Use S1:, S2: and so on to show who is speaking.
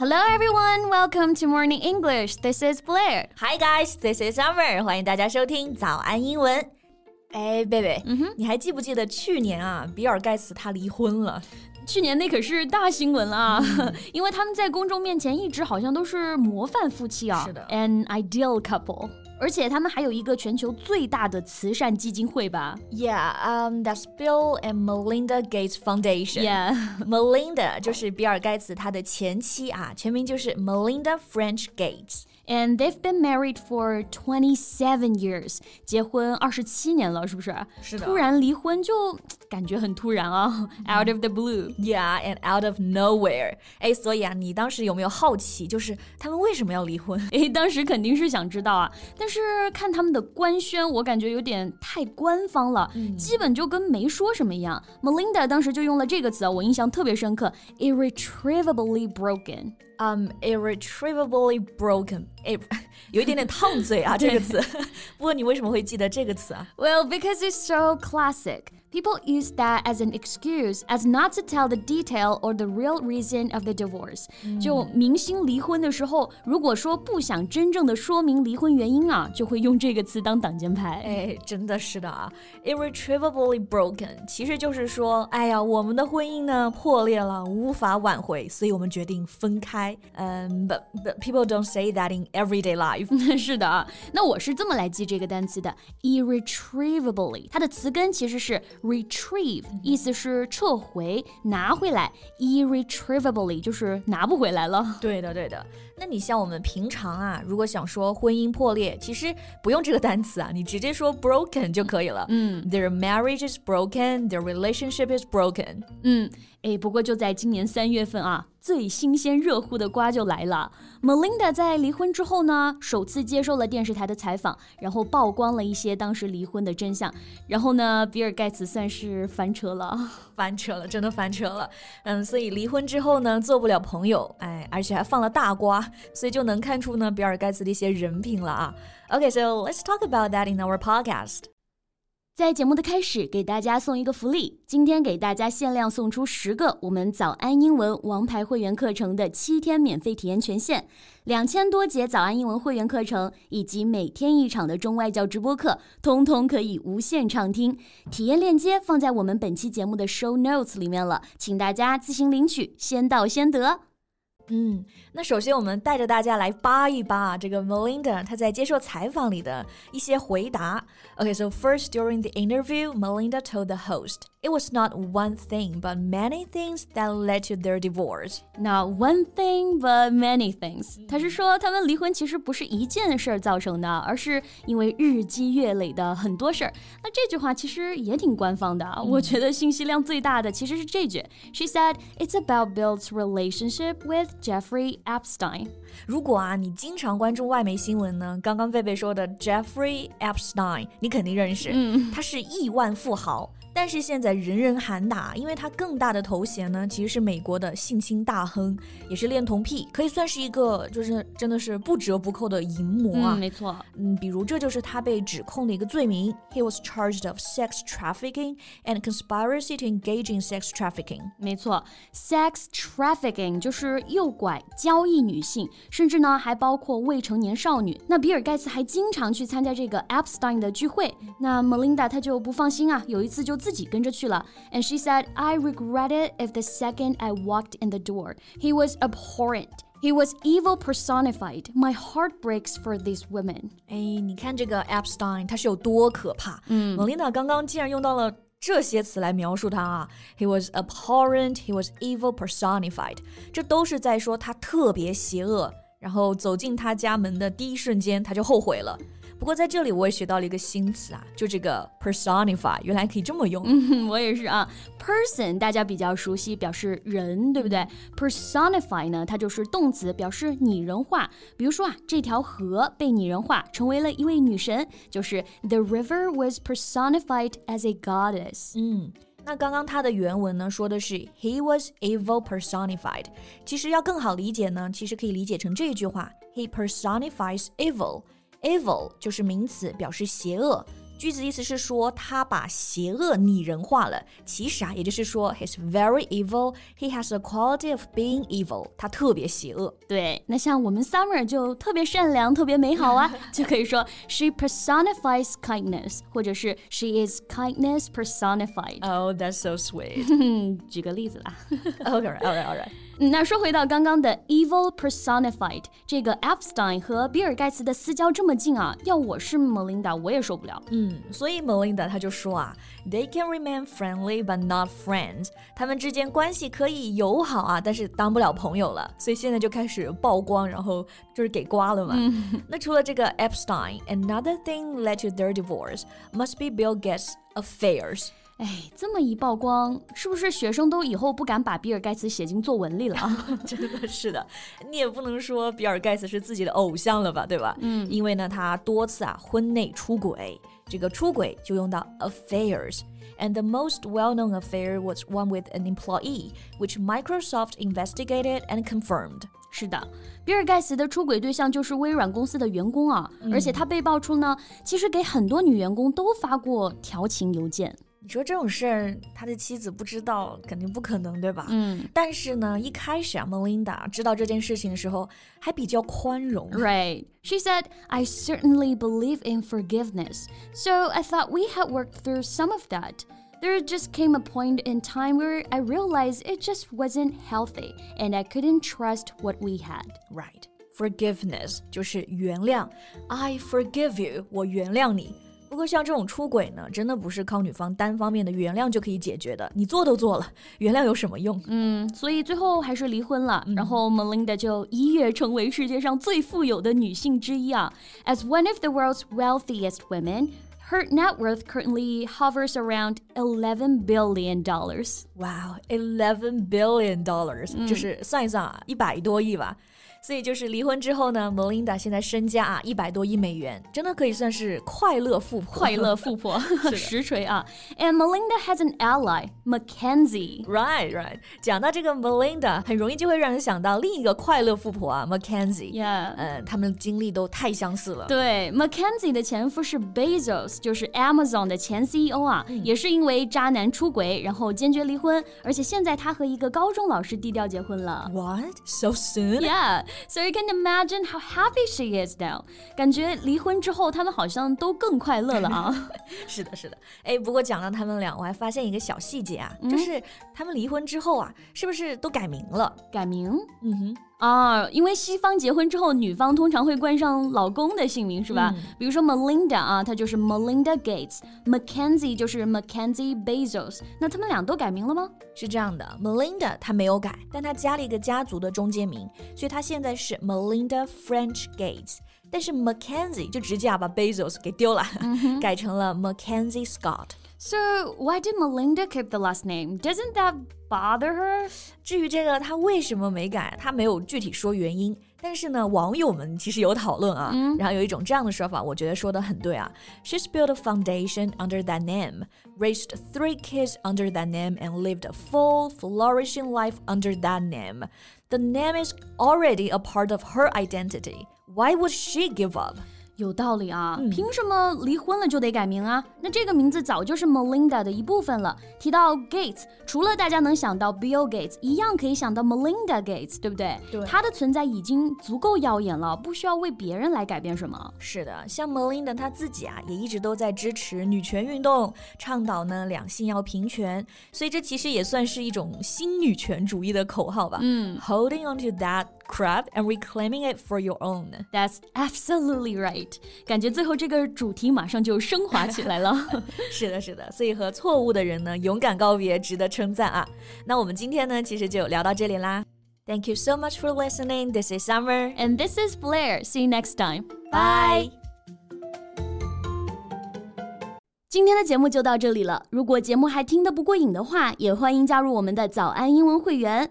S1: Hello everyone, welcome to Morning English. This is Blair.
S2: Hi guys, this is Summer. 欢迎大家收听早安英文。哎，贝贝，嗯哼，你还记不记得去年啊，比尔盖茨他离婚了？
S1: 去年那可是大新闻啊，因为他们在公众面前一直好像都是模范夫妻啊，
S2: 是的，
S1: an ideal couple。 而且他们还有一个全球最大的慈善基金会吧？
S2: Yeah, um, that's Bill and Melinda Gates Foundation.
S1: Yeah,
S2: Melinda 就是比尔盖茨他的前妻啊，全名就是 Melinda French
S1: Gates。And they've been married for twenty seven years，结婚二十七年了，是不是？
S2: 是的。
S1: 突然离婚就感觉很突然啊，out of the
S2: blue。Yeah, and out of nowhere。哎，所以啊，你当时有没有好奇，就是他们为什么要离婚？
S1: 哎，当时肯定是想知道啊，但 是看他们的官宣，我感觉有点太官方了，嗯、基本就跟没说什么一样。Melinda 当时就用了这个词，我印象特别深刻，irretrievably broken。
S2: um irretrievably broken，哎，有一点点烫嘴啊这个词。不过你为什么会记得这个词啊
S1: ？Well, because it's so classic. People use that as an excuse as not to tell the detail or the real reason of the divorce。就明星离婚的时候，如果说不想真正的说明离婚原因啊，就会用这个词当挡箭牌。
S2: 哎，真的是的啊，irretrievably broken，其实就是说，哎呀，我们的婚姻呢破裂了，无法挽回，所以我们决定分开。嗯，but but people don't say that in everyday life。
S1: 是的啊，那我是这么来记这个单词的，irretrievably，它的词根其实是。 retrieve 意思是撤回、拿回来，irretrievably 就是拿不回来了。
S2: 对的，对的。那你像我们平常啊，如果想说婚姻破裂，其实不用这个单词啊，你直接说 broken 就可以了。嗯，Their marriage is broken, their relationship is broken。
S1: 嗯，哎，不过就在今年三月份啊。最新鲜热乎的瓜就来了。Melinda 在离婚之后呢，首次接受了电视台的采访，然后曝光了一些当时离婚的真相。然后呢，比尔盖茨算是翻车了，
S2: 翻车了，真的翻车了。嗯，所以离婚之后呢，做不了朋友，哎，而且还放了大瓜，所以就能看出呢，比尔盖茨的一些人品了啊。Okay, let's talk about that in our podcast.
S1: 在节目的开始，给大家送一个福利。今天给大家限量送出十个我们早安英文王牌会员课程的七天免费体验权限，两千多节早安英文会员课程以及每天一场的中外教直播课，通通可以无限畅听。体验链接放在我们本期节目的 show notes 里面了，请大家自行领取，先到先得。
S2: 嗯，那首先我们带着大家来扒一扒这个 Melinda 她在接受采访里的一些回答。Okay, so first during the interview, Melinda told the host it was not one thing but many things that led to their divorce.
S1: Not one thing but many things. 她是说他们离婚其实不是一件事儿造成的，而是因为日积月累的很多事儿。那这句话其实也挺官方的，我觉得信息量最大的其实是这句。She said it's about Bill's relationship with Jeffrey Epstein。
S2: 如果啊，你经常关注外媒新闻呢，刚刚贝贝说的 Jeffrey Epstein，你肯定认识，嗯，他是亿万富豪。但是现在人人喊打，因为他更大的头衔呢，其实是美国的性侵大亨，也是恋童癖，可以算是一个就是真的是不折不扣的淫魔
S1: 啊。没错，
S2: 嗯，比如这就是他被指控的一个罪名，He was charged of sex trafficking and conspiracy to engage in sex trafficking。
S1: 没错，sex trafficking 就是诱拐、交易女性，甚至呢还包括未成年少女。那比尔盖茨还经常去参加这个 Epstein 的聚会，那 Melinda 她就不放心啊，有一次就。自己跟着去了。And she said, I regret it if the second I walked in the door. He was abhorrent. He was evil personified. My heart breaks for these women.
S2: 哎，你看这个 Epstein，他是有多可怕？嗯，Melina 刚刚竟然用到了这些词来描述他啊。He was abhorrent. He was evil personified. 这都是在说他特别邪恶。然后走进他家门的第一瞬间，他就后悔了。 不过在这里我也学到了一个新词啊，就这个 personify，原来可以这么用。
S1: 嗯，我也是啊。person 大家比较熟悉，表示人，对不对？personify 呢，它就是动词，表示拟人化。比如说啊，这条河被拟人化，成为了一位女神，就是 the river was personified as a goddess。
S2: 嗯。那刚刚它的原文呢，说的是 He was evil personified。其实要更好理解呢，其实可以理解成这句话：He personifies evil。evil 就是名词，表示邪恶。 句子意思是说他把邪恶拟人化了。其实啊，也就是说，he's very evil. He has a quality of being evil. 他特别邪恶。
S1: 对，那像我们 Summer 就特别善良，特别美好啊，就可以说 she personifies kindness，或者是 she is kindness
S2: personified。Oh, that's so sweet.
S1: 举个例子啦。
S2: Okay, all right, all right.
S1: 那说回到刚刚的 evil personified，这个 Epstein 和比尔盖茨的私交这么近啊，要我是 Melinda，我也受不了。
S2: 嗯，所以 Melinda 她就说啊，They can remain friendly but not friends，他们之间关系可以友好啊，但是当不了朋友了。所以现在就开始曝光，然后就是给刮了嘛。那除了这个 Epstein，another thing led to their divorce must be Bill Gates' affairs。
S1: 哎，这么一曝光，是不是学生都以后不敢把比尔盖茨写进作文里了啊？
S2: 真的是的，你也不能说比尔盖茨是自己的偶像了吧，对吧？嗯，因为呢，他多次啊婚内出轨，这个出轨就用到 affairs。And the most well-known affair was one with an employee, which Microsoft investigated and confirmed.
S1: 是的，比尔盖茨的出轨对象就是微软公司的员工啊，而且他被爆出呢，其实给很多女员工都发过调情邮件。
S2: 你说这种事儿，他的妻子不知道，肯定不可能，对吧？嗯。但是呢，一开始啊，Melinda 知道这件事情的时候，还比较宽容。
S1: Right. She said, "I certainly believe in forgiveness, so I thought we had worked through some of that." There just came a point in time where I realized it just wasn't healthy and I couldn't trust what we had.
S2: Right. Forgiveness 就是原谅。I forgive you，我原谅你。 不过像这种出轨呢，真的不是靠女方单方面的原谅就可以解决的。你做都做了，原谅有什么用？
S1: 嗯，所以最后还是离婚了。然后 Melinda 就一跃成为世界上最富有的女性之一啊。As one of the world's wealthiest women. Her net worth currently hovers around eleven billion dollars.
S2: Wow, eleven billion dollars，、嗯、就是算一算啊，一百多亿吧。所以就是离婚之后呢，Melinda 现在身家啊一百多亿美元，真的可以算是快乐富婆。
S1: 快乐富婆，实锤啊！And Melinda has an ally, Mackenzie.
S2: Right, right. 讲到这个 Melinda，很容易就会让人想到另一个快乐富婆啊，
S1: Mackenzie。Yeah，
S2: 呃，他们经历都太相似了。
S1: 对，Mackenzie 的前夫是 Bezos，就是 Amazon 的前 CEO 啊，嗯、也是因为渣男出轨，然后坚决离婚，而且现在他和一个高中老师低调结婚了。
S2: What? So soon?
S1: Yeah. So you can imagine how happy she is now。感觉离婚之后，他们好像都更快乐了啊。
S2: 是的，是的。哎，不过讲到他们俩，我还发现一个小细节啊，嗯、就是他们离婚之后啊，是不是都改名了？
S1: 改名？
S2: 嗯哼。
S1: 啊，因为西方结婚之后，女方通常会冠上老公的姓名，是吧？嗯、比如说 Melinda 啊，她就是 Melinda Gates；Mackenzie 就是 Mackenzie Bezos。那他们俩都改名了吗？
S2: 是这样的，Melinda 她没有改，但她加了一个家族的中间名，所以她现在是 Melinda French Gates。但是 Mackenzie 就直接啊把 Bezos 给丢了，嗯、改成了 Mackenzie
S1: Scott。So why did Melinda keep the last name? Doesn't that bother her?
S2: 至于这个她为什么没改，她没有具体说原因。但是呢，网友们其实有讨论啊，嗯、然后有一种这样的说法，我觉得说的很对啊。She's built a foundation under that name, raised three kids under that name, and lived a full, flourishing life under that name. The name is already a part of her identity. Why would she give up?
S1: 有道理啊，嗯、凭什么离婚了就得改名啊？那这个名字早就是 Melinda 的一部分了。提到 Gates，除了大家能想到 Bill Gates，一样可以想到 Melinda Gates，对不对？
S2: 对，
S1: 她的存在已经足够耀眼了，不需要为别人来改变什么。
S2: 是的，像 Melinda 她自己啊，也一直都在支持女权运动，倡导呢两性要平权，所以这其实也算是一种新女权主义的口号吧。
S1: 嗯
S2: ，Holding on to that crap and reclaiming it for your own.
S1: That's absolutely right. 感觉最后这个主题马上就升华起来了。
S2: 是的，是的，所以和错误的人呢，勇敢告别，值得称赞啊。那我们今天呢，其实就聊到这里啦。Thank you so much for listening. This is Summer.
S1: And this is Blair. See you next time.
S2: Bye.
S1: 今天的节目就到这里了。如果节目还听得不过瘾的话，也欢迎加入我们的早安英文会员。